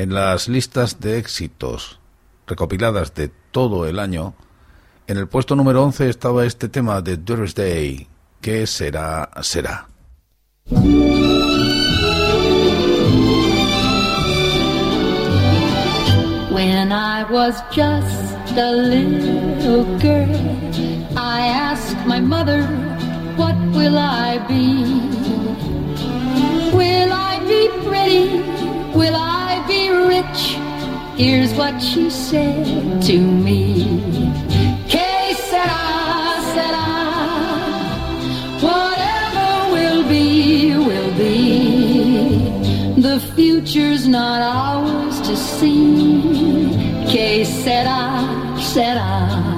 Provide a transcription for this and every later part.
En las listas de éxitos recopiladas de todo el año, en el puesto número 11 estaba este tema de Thursday, que será, será. When I was just a little girl, I asked my mother, What will I be? Will I be pretty? Will I? Here's what she said to me. Whatever will be, will be. The future's not ours to see. Que sera, sera.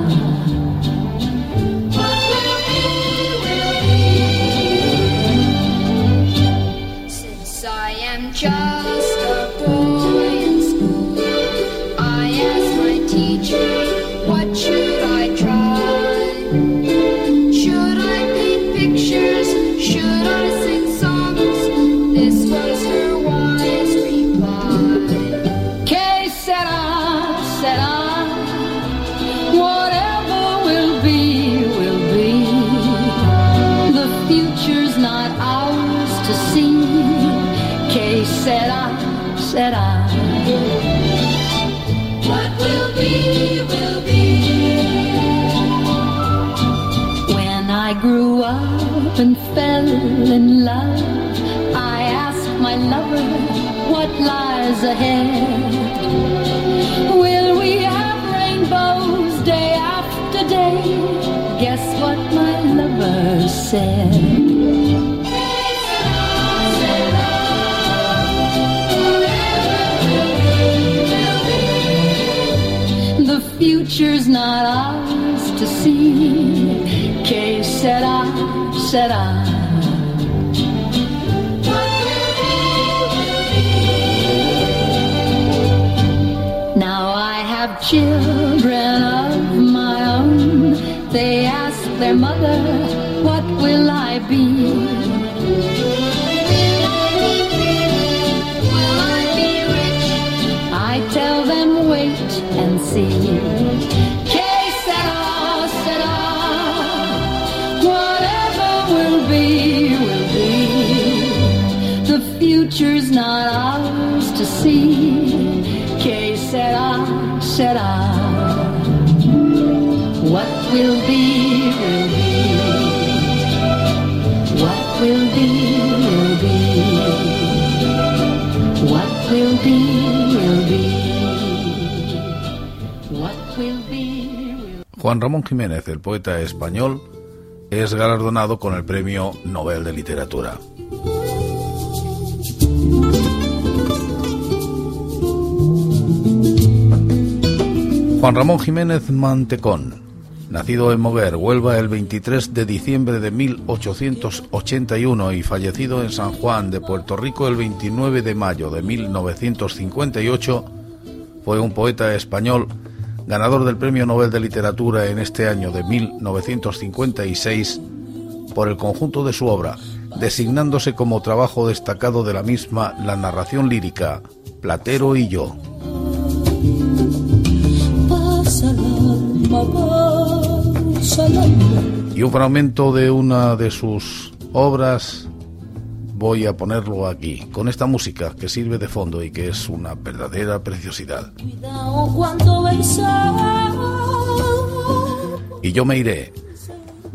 Said. The future's not ours to see. Que sera, sera. Now I have children of my own. They ask their mother, will I be? Juan Ramón Jiménez, el poeta español, es galardonado con el Premio Nobel de Literatura. Juan Ramón Jiménez Mantecón, nacido en Moguer, Huelva, el 23 de diciembre de 1881 y fallecido en San Juan de Puerto Rico el 29 de mayo de 1958, fue un poeta español ganador del Premio Nobel de Literatura en este año de 1956 por el conjunto de su obra, designándose como trabajo destacado de la misma la narración lírica Platero y yo. Y un fragmento de una de sus obras voy a ponerlo aquí, con esta música que sirve de fondo y que es una verdadera preciosidad. Y yo me iré,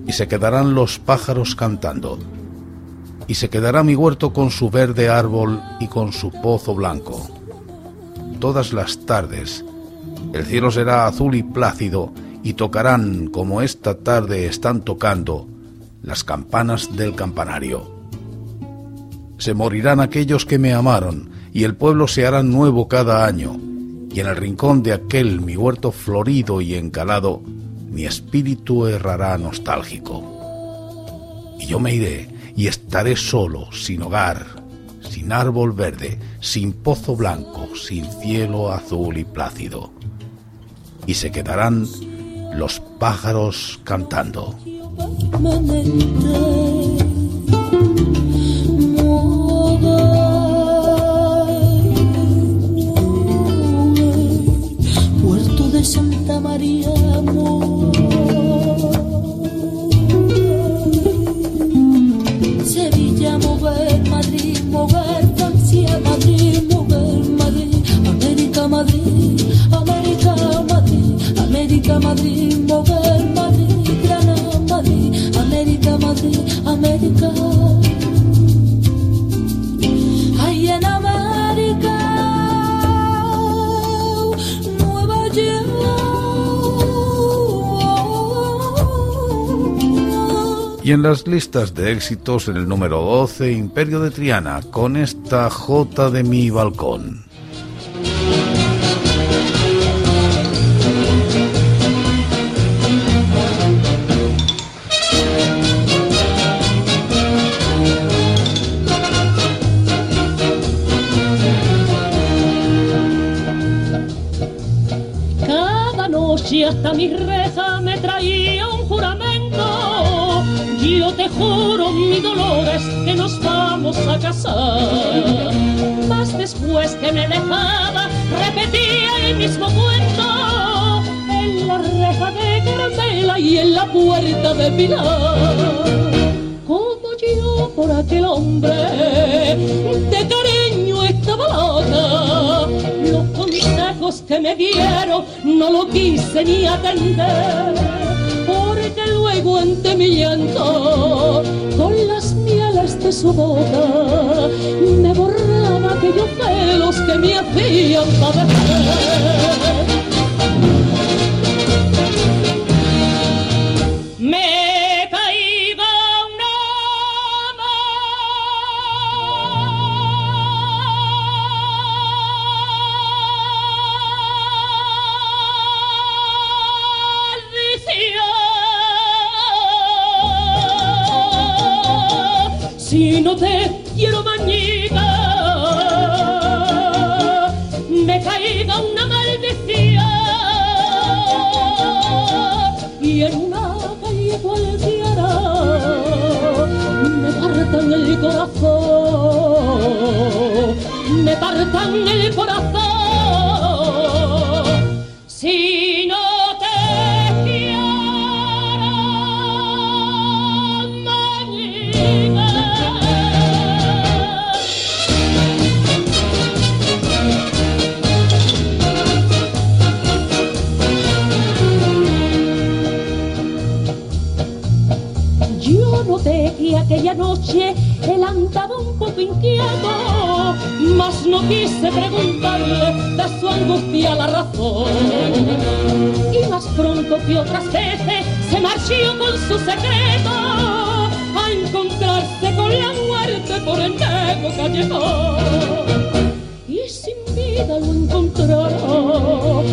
y se quedarán los pájaros cantando, y se quedará mi huerto con su verde árbol y con su pozo blanco. Todas las tardes el cielo será azul y plácido, y tocarán, como esta tarde están tocando, las campanas del campanario. Se morirán aquellos que me amaron, y el pueblo se hará nuevo cada año, y en el rincón de aquel mi huerto florido y encalado, mi espíritu errará nostálgico. Y yo me iré y estaré solo, sin hogar, sin árbol verde, sin pozo blanco, sin cielo azul y plácido. Y se quedarán los pájaros cantando. Las listas de éxitos, en el número 12, Imperio de Triana, con esta J de mi balcón. Cada noche hasta mi reja juro, mi dolores, que nos vamos a casar. Mas después que me dejaba, repetía el mismo cuento. En la reja de Carmela y en la puerta de Pilar. Como yo por aquel hombre, de cariño estaba loca. Los consejos que me dieron no lo quise ni atender. Luego ante mi llanto, con las mieles de su boca, me borraba aquellos celos que me hacían padecer. Aquella noche él andaba un poco inquieto, mas no quise preguntarle de su angustia la razón. Y más pronto que otras veces se marchó con su secreto a encontrarse con la muerte por el negro callejón y sin vida lo encontraron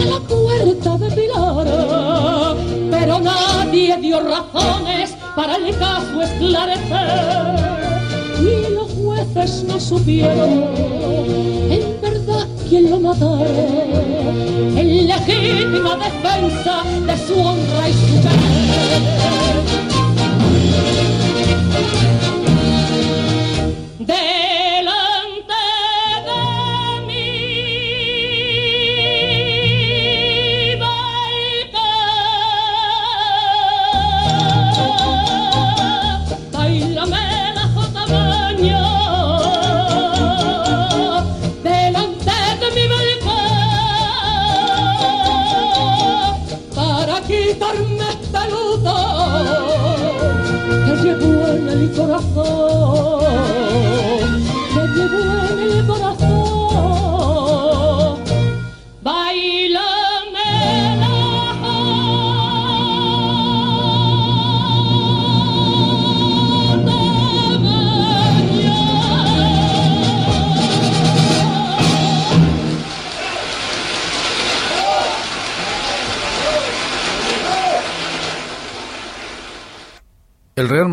a la puerta de Pilar. Pero nadie dio razones para el caso esclarecer. Y los jueces no supieron en verdad quién lo matara. En legítima defensa de su honra y su querer.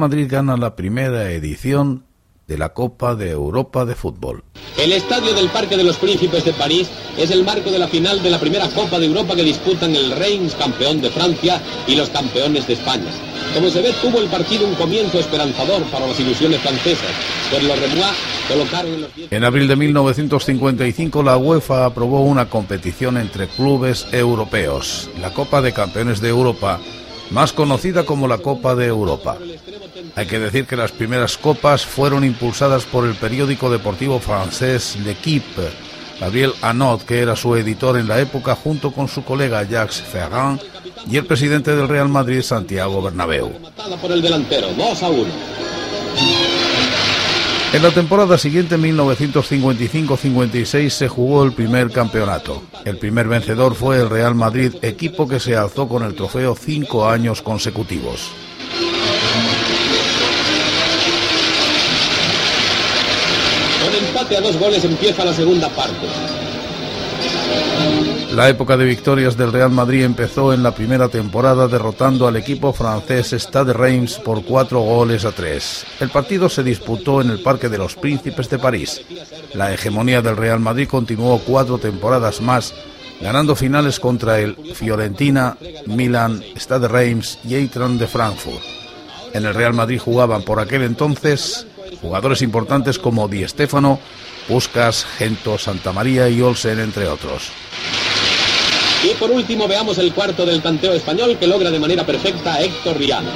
Madrid gana la primera edición de la Copa de Europa de Fútbol. El estadio del Parque de los Príncipes de París es el marco de la final de la primera Copa de Europa que disputan el Reims, campeón de Francia, y los campeones de España. Como se ve, tuvo el partido un comienzo esperanzador para las ilusiones francesas, pues los Remois colocaron en los 10 En abril de 1955 la UEFA aprobó una competición entre clubes europeos, la Copa de Campeones de Europa, más conocida como la Copa de Europa. Hay que decir que las primeras copas fueron impulsadas por el periódico deportivo francés L'Equipe. Gabriel Anot, que era su editor en la época, junto con su colega Jacques Ferrand y el presidente del Real Madrid, Santiago Bernabéu. matada por el delantero, 2 a 1. En la temporada siguiente, 1955-56, se jugó el primer campeonato. El primer vencedor fue el Real Madrid, equipo que se alzó con el trofeo cinco años consecutivos. Con empate a dos goles empieza la segunda parte. La época de victorias del Real Madrid empezó en la primera temporada derrotando al equipo francés Stade Reims por cuatro goles a tres. El partido se disputó en el Parque de los Príncipes de París. La hegemonía del Real Madrid continuó cuatro temporadas más, ganando finales contra el Fiorentina, Milan, Stade Reims y Eintracht de Frankfurt. En el Real Madrid jugaban por aquel entonces jugadores importantes como Di Stéfano, Puskas, Gento, Santamaría y Olsen, entre otros. Y por último veamos el cuarto del tanteo español que logra de manera perfecta Héctor Riano.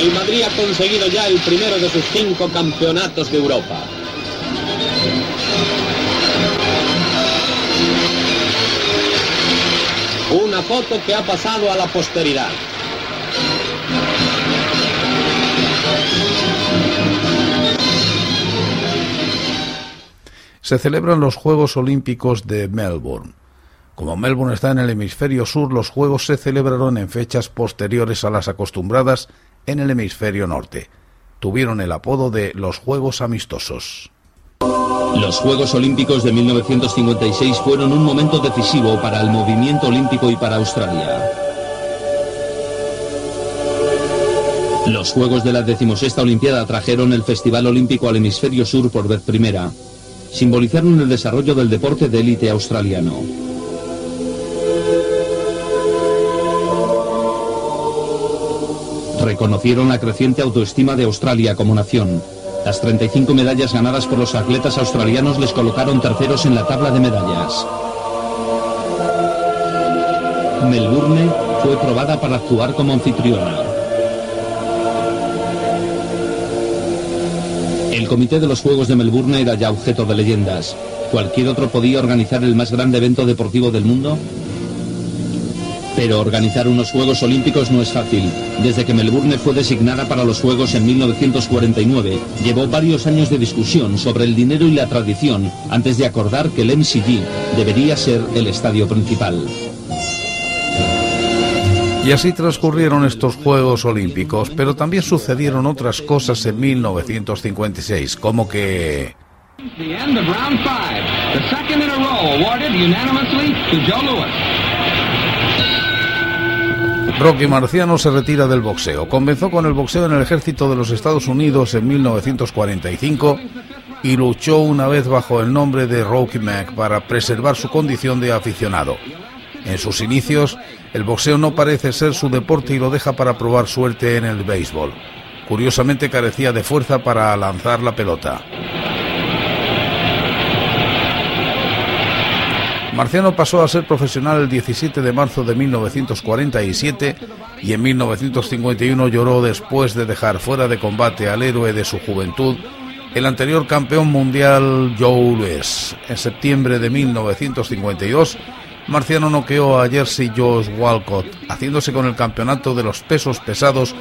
El Madrid ha conseguido ya el primero de sus cinco campeonatos de Europa. Una foto que ha pasado a la posteridad. se celebran los Juegos Olímpicos de Melbourne. Como Melbourne está en el hemisferio sur, los Juegos se celebraron en fechas posteriores a las acostumbradas en el hemisferio norte. Tuvieron el apodo de los Juegos Amistosos. Los Juegos Olímpicos de 1956 fueron un momento decisivo para el movimiento olímpico y para Australia. Los Juegos de la decimosexta Olimpiada trajeron el Festival Olímpico al hemisferio sur por vez primera. Simbolizaron el desarrollo del deporte de élite australiano. Reconocieron la creciente autoestima de Australia como nación. Las 35 medallas ganadas por los atletas australianos les colocaron terceros en la tabla de medallas. Melbourne fue probada para actuar como anfitriona. El comité de los Juegos de Melbourne era ya objeto de leyendas. ¿Cualquier otro podía organizar el más grande evento deportivo del mundo? Pero organizar unos Juegos Olímpicos no es fácil. Desde que Melbourne fue designada para los Juegos en 1949, llevó varios años de discusión sobre el dinero y la tradición antes de acordar que el MCG debería ser el estadio principal. Y así transcurrieron estos Juegos Olímpicos, pero también sucedieron otras cosas en 1956, como que The end of round five. The second in a row awarded unanimously to Joe Louis. Rocky Marciano se retira del boxeo. Comenzó con el boxeo en el ejército de los Estados Unidos en 1945 y luchó una vez bajo el nombre de Rocky Mac para preservar su condición de aficionado. En sus inicios, el boxeo no parece ser su deporte y lo deja para probar suerte en el béisbol. Curiosamente carecía de fuerza para lanzar la pelota. Marciano pasó a ser profesional el 17 de marzo de 1947 y en 1951 lloró después de dejar fuera de combate al héroe de su juventud, el anterior campeón mundial Joe Louis. En septiembre de 1952, Marciano noqueó a Jersey Josh Walcott, haciéndose con el campeonato de los pesos pesados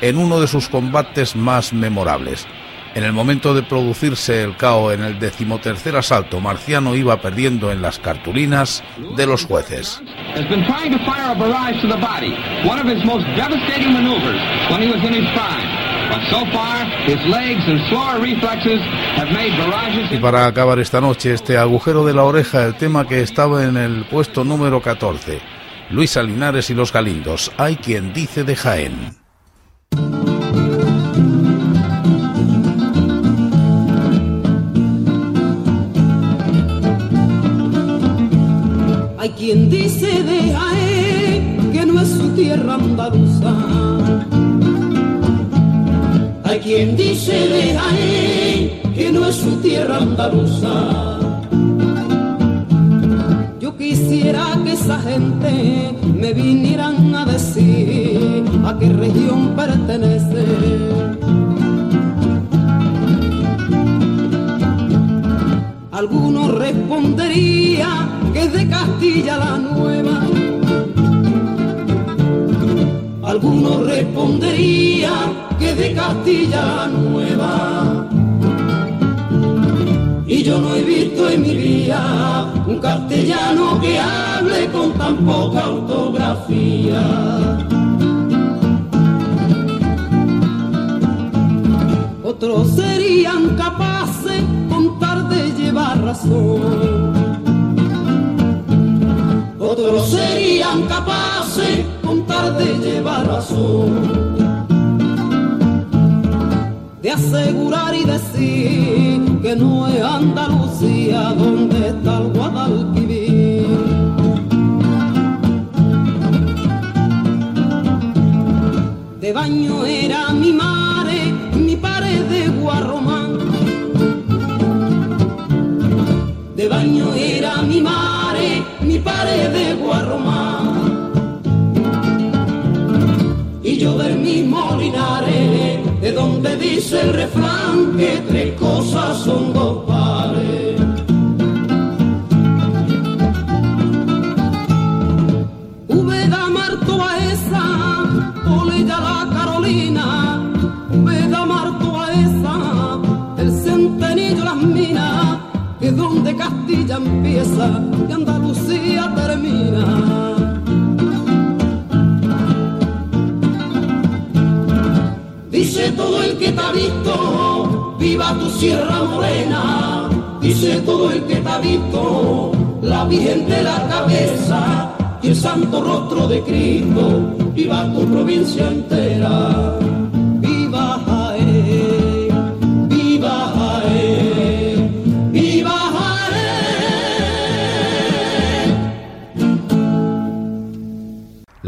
en uno de sus combates más memorables. En el momento de producirse el KO en el decimotercer asalto, Marciano iba perdiendo en las cartulinas de los jueces. Y para acabar esta noche, este agujero de la oreja, el tema que estaba en el puesto número 14. Luis Salinares y los Galindos. Hay quien dice de Jaén. Hay quien dice de Jaén que no es su tierra andaluza. Hay quien dice de Jaén que no es su tierra andaluza. Yo quisiera que esa gente me vinieran a decir a qué región pertenece. Alguno respondería que es de Castilla la Nueva. Alguno respondería que es de Castilla la Nueva. Y yo no he visto en mi vida un castellano que hable con tan poca ortografía. Otros serían capaces Otros serían capaces contar de llevar razón. De asegurar y decir que no es Andalucía donde está el Guadalquivir. De baño era mi madre, mi pared de Guarromán. De baño era mi madre, mi pared de Guarromán. Y yo del mismo Linares, de donde dice el refrán que tres cosas son dos pares. Empieza y Andalucía termina. Dice todo el que te ha visto, viva tu Sierra Morena. Dice todo el que te ha visto, la Virgen de la Cabeza y el santo rostro de Cristo. Viva tu provincia entera.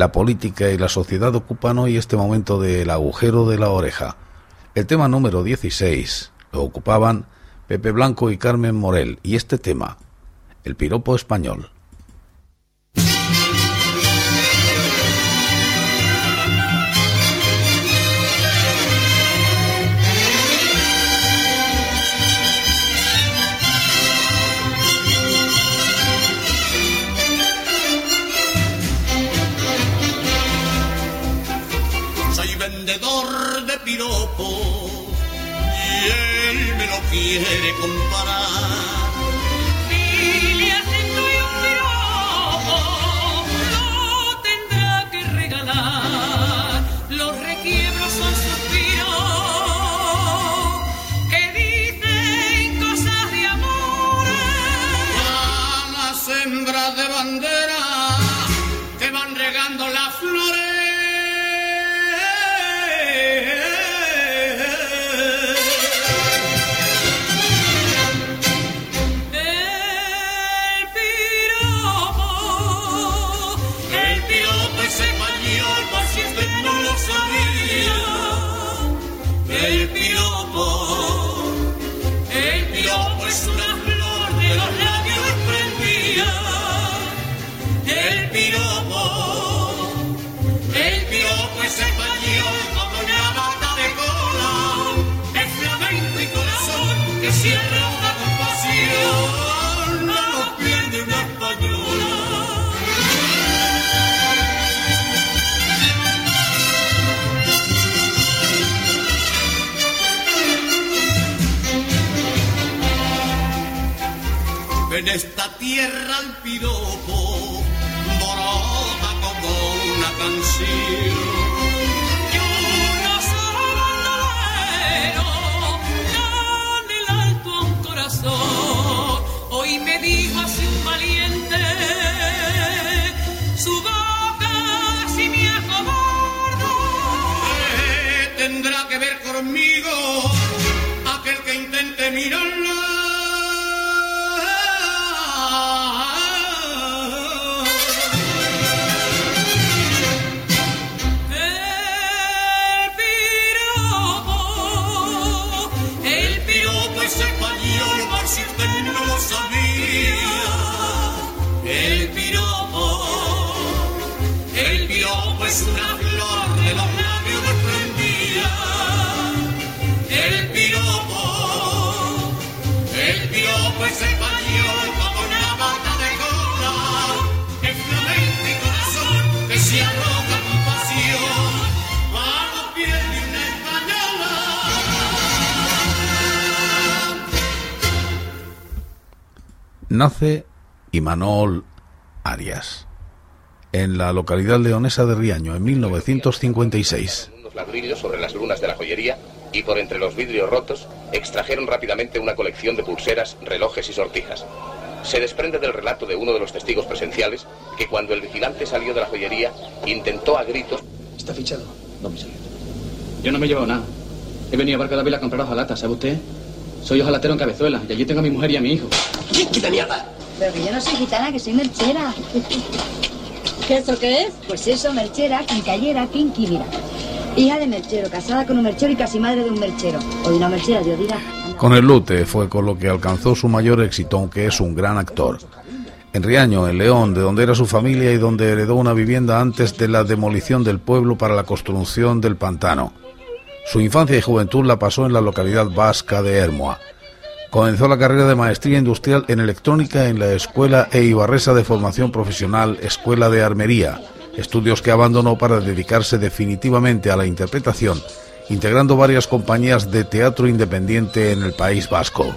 La política y la sociedad ocupan hoy este momento del agujero de la oreja. El tema número 16 lo ocupaban Pepe Blanco y Carmen Morel y este tema, el piropo español. Me cierra una compasión. No lo pierde una española. En esta tierra el piropo brota como una canción. digo así un valiente, su boca si me acobarda. Tendrá que ver conmigo aquel que intente mirarme? Nace Imanol Arias en la localidad leonesa de Riaño en 1956. unos ladrillos sobre las lunas de la joyería y por entre los vidrios rotos extrajeron rápidamente una colección de pulseras, relojes y sortijas. Se desprende del relato de uno de los testigos presenciales que cuando el vigilante salió de la joyería intentó a gritos ¿Está fichado? No, mi señor. Yo no me he llevado nada. He venido a Barca de Vila a comprar hojalata, ¿sabe usted? Soy hojalatero en Cabezuela y allí tengo a mi mujer y a mi hijo. ¡Quita mierda! Pero que yo no soy gitana, que soy merchera. ¿Qué eso qué es? Pues eso, merchera, quincallera, quinqui, mira. Hija de merchero, casada con un merchero y casi madre de un merchero. O de una merchera, Dios dirá. Con el Lute fue con lo que alcanzó su mayor éxito, aunque es un gran actor. En Riaño, en León, de donde era su familia y donde heredó una vivienda antes de la demolición del pueblo para la construcción del pantano. Su infancia y juventud la pasó en la localidad vasca de Hermoa. Comenzó la carrera de maestría industrial en electrónica en la Escuela Eibarresa de Formación Profesional Escuela de Armería, estudios que abandonó para dedicarse definitivamente a la interpretación, integrando varias compañías de teatro independiente en el País Vasco.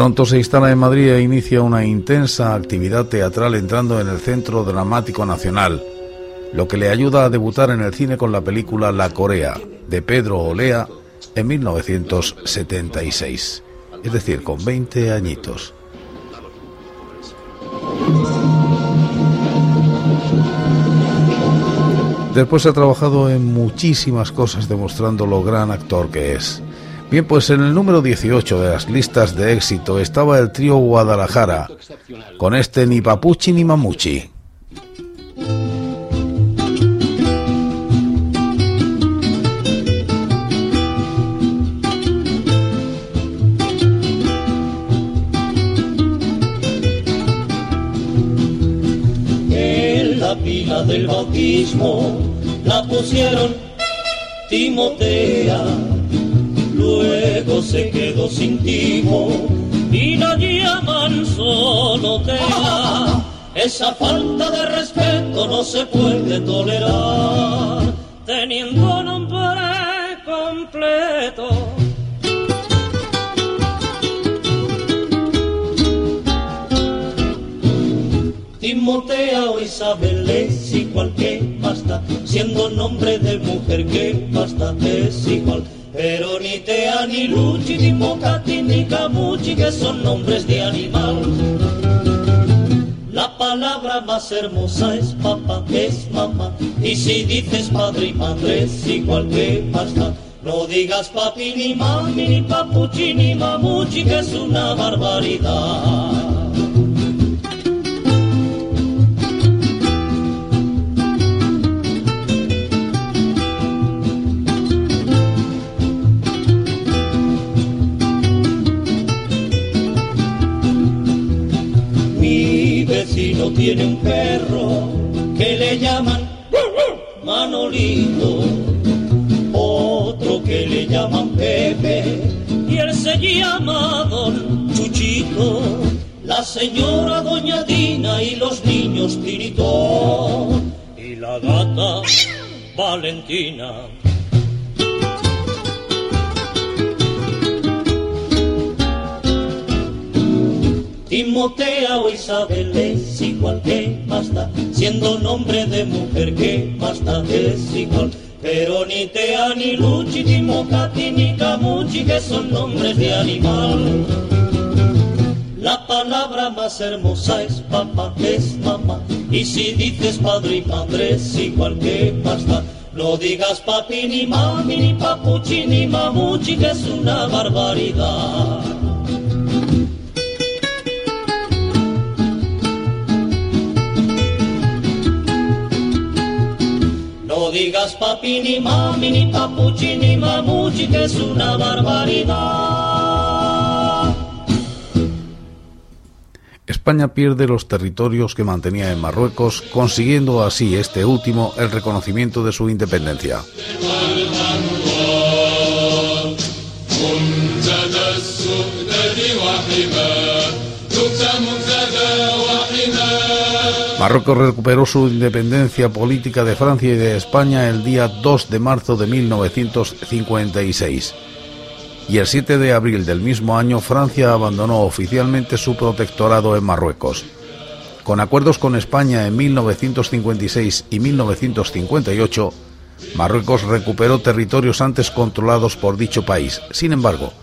Pronto se instala en Madrid e inicia una intensa actividad teatral entrando en el Centro Dramático Nacional, lo que le ayuda a debutar en el cine con la película La Corea, de Pedro Olea, en 1976. Es decir, con 20 añitos. Después ha trabajado en muchísimas cosas demostrando lo gran actor que es. Bien, pues en el número 18 de las listas de éxito estaba el trío Guadalajara, con este ni Papuchi ni Mamuchi. En la pila del bautismo la pusieron Timotea, se quedó sin timo y la llaman solo Tea. Esa falta de respeto no se puede tolerar, teniendo nombre completo. Timotea o Isabel es igual que basta, siendo nombre de mujer que basta es igual. Pero ni Tea, ni Luchi, ni Mocati, ni Camuchi, que son nombres de animal. La palabra más hermosa es papá, es mamá. Y si dices padre y madre es igual que basta. No digas papi, ni mami, ni papuchi, ni mamuchi, que es una barbaridad. Tiene un perro que le llaman Manolito, otro que le llaman Pepe y él se llama Don Chuchito, la señora Doña Dina y los niños Tiritón y la gata Valentina. Timotea o Isabel igual que basta, siendo nombre de mujer que basta es igual. Pero ni Tea, ni Luchi, ni Mocati, ni Camuchi, que son nombres de animal. La palabra más hermosa es papá, es mamá. Y si dices padre y madre es igual que pasta. No digas papi ni mami ni papuchi ni mamuchi que es una barbaridad. Digas papi ni mami ni papuchi ni mamuchi que es una barbaridad. España pierde los territorios que mantenía en Marruecos, consiguiendo así este último el reconocimiento de su independencia. Marruecos recuperó su independencia política de Francia y de España el día 2 de marzo de 1956. Y el 7 de abril del mismo año Francia abandonó oficialmente su protectorado en Marruecos. Con acuerdos con España en 1956 y 1958, Marruecos recuperó territorios antes controlados por dicho país. Sin embargo,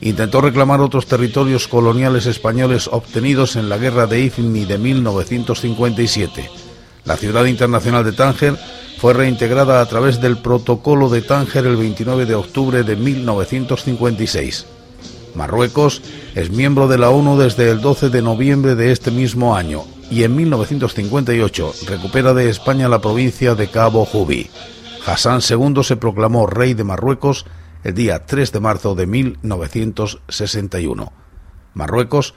intentó reclamar otros territorios coloniales españoles obtenidos en la Guerra de Ifni de 1957. La ciudad internacional de Tánger fue reintegrada a través del Protocolo de Tánger el 29 de octubre de 1956. Marruecos es miembro de la ONU desde el 12 de noviembre de este mismo año y en 1958 recupera de España la provincia de Cabo Jubí. Hassan II se proclamó rey de Marruecos el día 3 de marzo de 1961. Marruecos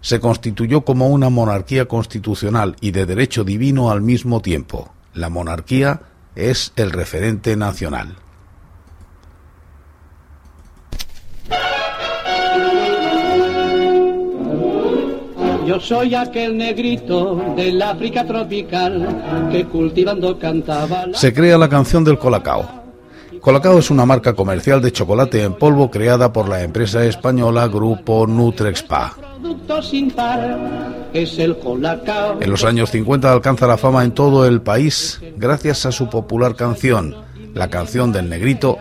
se constituyó como una monarquía constitucional y de derecho divino al mismo tiempo. La monarquía es el referente nacional. Yo soy aquel negrito del África tropical que cultivando cantaba. Se crea la canción del Colacao. Colacao es una marca comercial de chocolate en polvo creada por la empresa española Grupo Nutrexpa. En los años 50 alcanza la fama en todo el país gracias a su popular canción, la canción del negrito,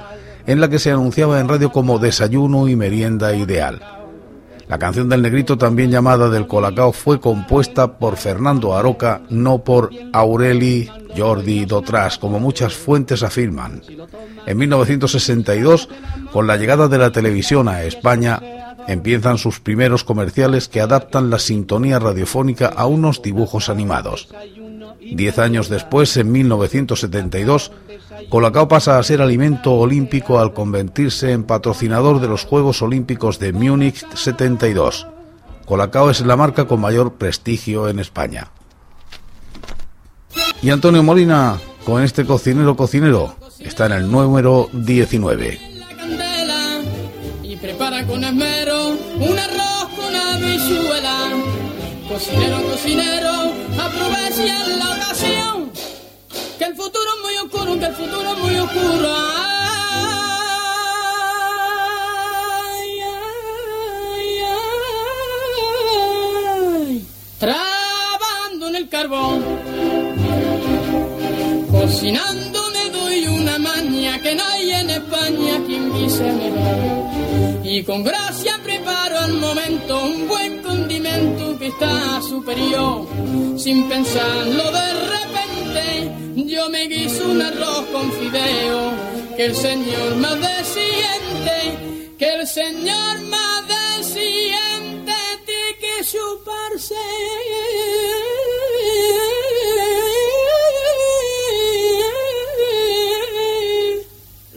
en la que se anunciaba en radio como desayuno y merienda ideal. La canción del negrito, también llamada del Colacao, fue compuesta por Fernando Aroca, no por Aureli Jordi Dotras, como muchas fuentes afirman. En 1962, con la llegada de la televisión a España, empiezan sus primeros comerciales que adaptan la sintonía radiofónica a unos dibujos animados. Diez años después, en 1972, Colacao pasa a ser alimento olímpico al convertirse en patrocinador de los Juegos Olímpicos de Múnich 72. Colacao es la marca con mayor prestigio en España. Y Antonio Molina, con este cocinero cocinero, está en el número 19. candela y prepara con esmero un arroz con habichuela. Cocinero, cocinero, aprovecha la ocasión. Que el futuro es muy oscuro, que el futuro es muy oscuro. Ay. Trabando en el carbón, cocinando me doy una maña que no en España quien dice me da. Y con gracia al momento un buen condimento que está superior. Sin pensarlo de repente, yo me guiso un arroz con fideo. Que el Señor más desciende, que el Señor más desciende, tiene que chuparse